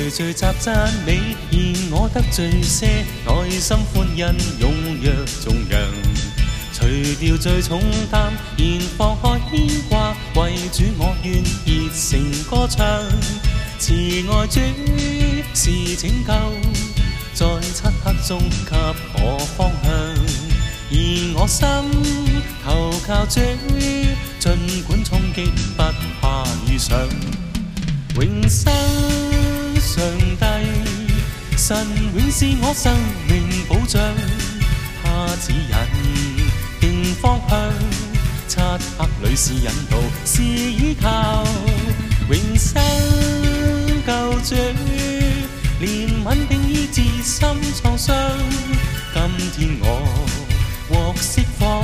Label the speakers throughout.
Speaker 1: 聚聚集讚美，現我得罪些，內心歡欣踴躍頌揚。除掉最重擔，現放開牽掛，為主我願熱誠歌唱。慈愛主是拯救，在漆黑中給我方向，而我心投靠主。神永是我生命保障，祂指引定方向，漆黑里是引路，是依靠。永生救主，怜悯并医治心创伤。今天我获释放，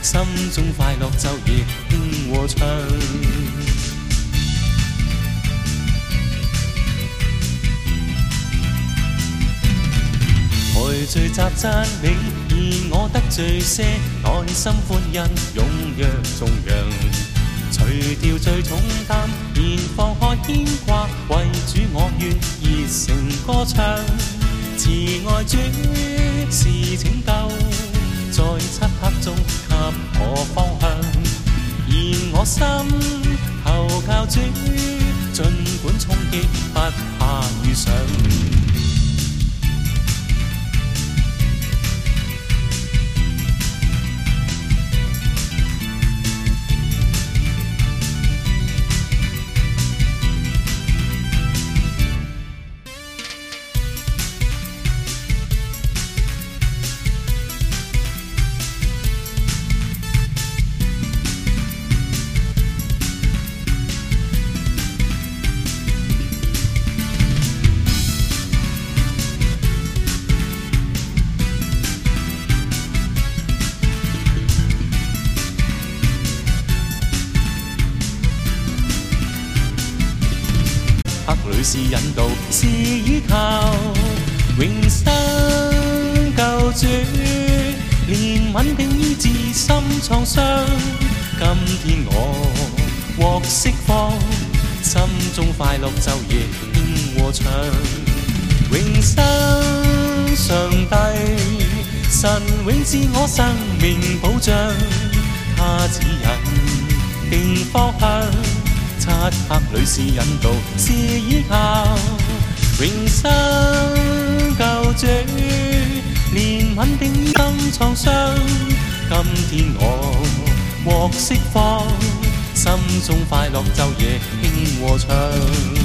Speaker 1: 心中快乐就如和春。聚聚集讚，你我得罪些，內心歡欣，踊跃眾人，除掉最重擔，然放開牵掛，為主我願热诚歌唱，慈愛主是拯救，在漆黑中給我方向，而我心投靠主，儘管衝擊不怕遇上。是引導，是倚靠永生救主，憐憫定醫治心創傷。今天我獲釋放，心中快樂晝夜輕和唱，永生上帝，神永是我生命保障，他指引定方向。漆黑裏是引導，是。靠永生救主怜悯定心创伤，今天我获释放，心中快乐昼夜轻和唱。